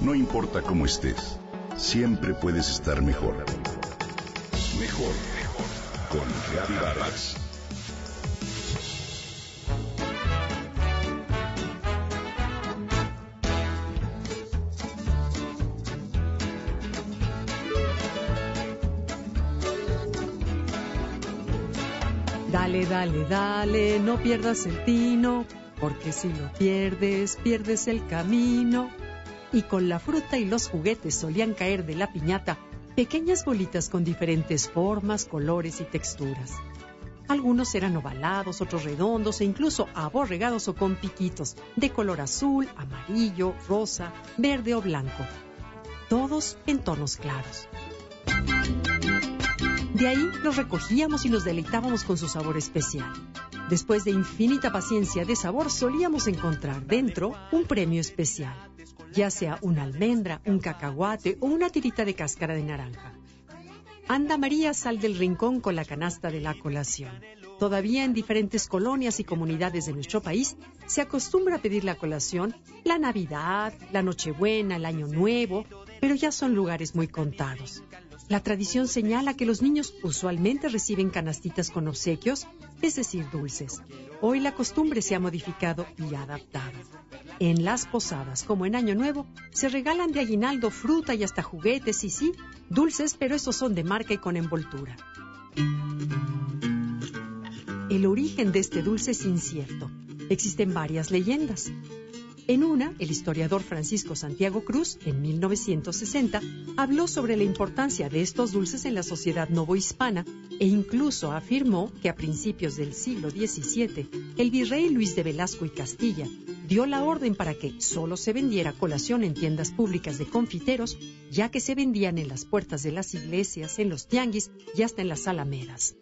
No importa cómo estés, siempre puedes estar mejor. Mejor, mejor. Con Vargas. Dale, dale, dale, no pierdas el tino, porque si lo pierdes, pierdes el camino. Y con la fruta y los juguetes solían caer de la piñata pequeñas bolitas con diferentes formas, colores y texturas. Algunos eran ovalados, otros redondos e incluso aborregados o con piquitos, de color azul, amarillo, rosa, verde o blanco. Todos en tonos claros. De ahí los recogíamos y nos deleitábamos con su sabor especial. Después de infinita paciencia de sabor, solíamos encontrar dentro un premio especial, ya sea una almendra, un cacahuate o una tirita de cáscara de naranja. Anda María sal del rincón con la canasta de la colación. Todavía en diferentes colonias y comunidades de nuestro país se acostumbra a pedir la colación la Navidad, la Nochebuena, el Año Nuevo, pero ya son lugares muy contados. La tradición señala que los niños usualmente reciben canastitas con obsequios, es decir, dulces. Hoy la costumbre se ha modificado y adaptado. En las posadas, como en Año Nuevo, se regalan de aguinaldo fruta y hasta juguetes y sí, dulces, pero estos son de marca y con envoltura. El origen de este dulce es incierto. Existen varias leyendas. En una, el historiador Francisco Santiago Cruz, en 1960, habló sobre la importancia de estos dulces en la sociedad novohispana e incluso afirmó que a principios del siglo XVII, el virrey Luis de Velasco y Castilla dio la orden para que solo se vendiera colación en tiendas públicas de confiteros, ya que se vendían en las puertas de las iglesias, en los tianguis y hasta en las alamedas.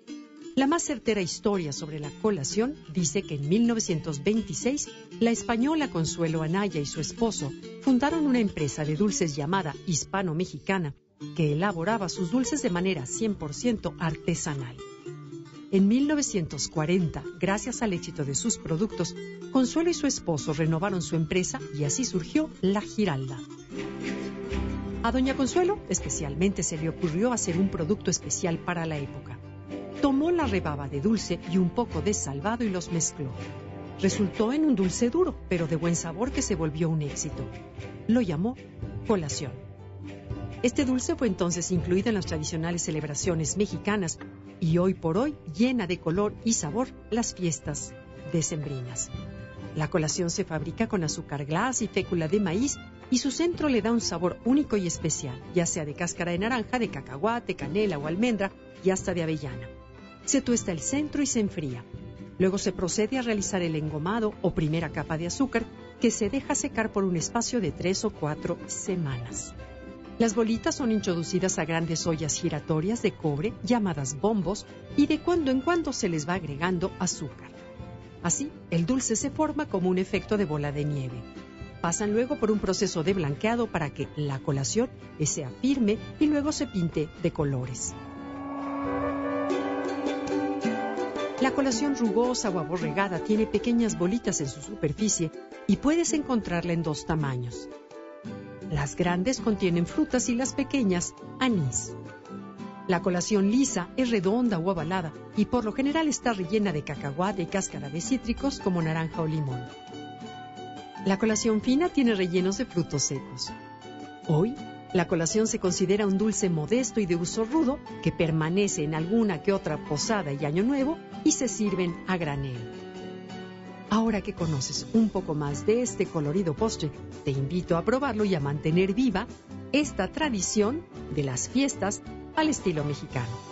La más certera historia sobre la colación dice que en 1926 la española Consuelo Anaya y su esposo fundaron una empresa de dulces llamada Hispano-Mexicana que elaboraba sus dulces de manera 100% artesanal. En 1940, gracias al éxito de sus productos, Consuelo y su esposo renovaron su empresa y así surgió La Giralda. A doña Consuelo especialmente se le ocurrió hacer un producto especial para la época Tomó la rebaba de dulce y un poco de salvado y los mezcló. Resultó en un dulce duro, pero de buen sabor que se volvió un éxito. Lo llamó colación. Este dulce fue entonces incluido en las tradicionales celebraciones mexicanas y hoy por hoy llena de color y sabor las fiestas decembrinas. La colación se fabrica con azúcar glas y fécula de maíz y su centro le da un sabor único y especial, ya sea de cáscara de naranja, de cacahuate, canela o almendra y hasta de avellana. Se tuesta el centro y se enfría. Luego se procede a realizar el engomado o primera capa de azúcar que se deja secar por un espacio de tres o cuatro semanas. Las bolitas son introducidas a grandes ollas giratorias de cobre llamadas bombos y de cuando en cuando se les va agregando azúcar. Así, el dulce se forma como un efecto de bola de nieve. Pasan luego por un proceso de blanqueado para que la colación sea firme y luego se pinte de colores. La colación rugosa o aborregada tiene pequeñas bolitas en su superficie y puedes encontrarla en dos tamaños. Las grandes contienen frutas y las pequeñas anís. La colación lisa es redonda o ovalada y por lo general está rellena de cacahuate y cáscara de cítricos como naranja o limón. La colación fina tiene rellenos de frutos secos. Hoy la colación se considera un dulce modesto y de uso rudo que permanece en alguna que otra posada y año nuevo y se sirven a granel. Ahora que conoces un poco más de este colorido postre, te invito a probarlo y a mantener viva esta tradición de las fiestas al estilo mexicano.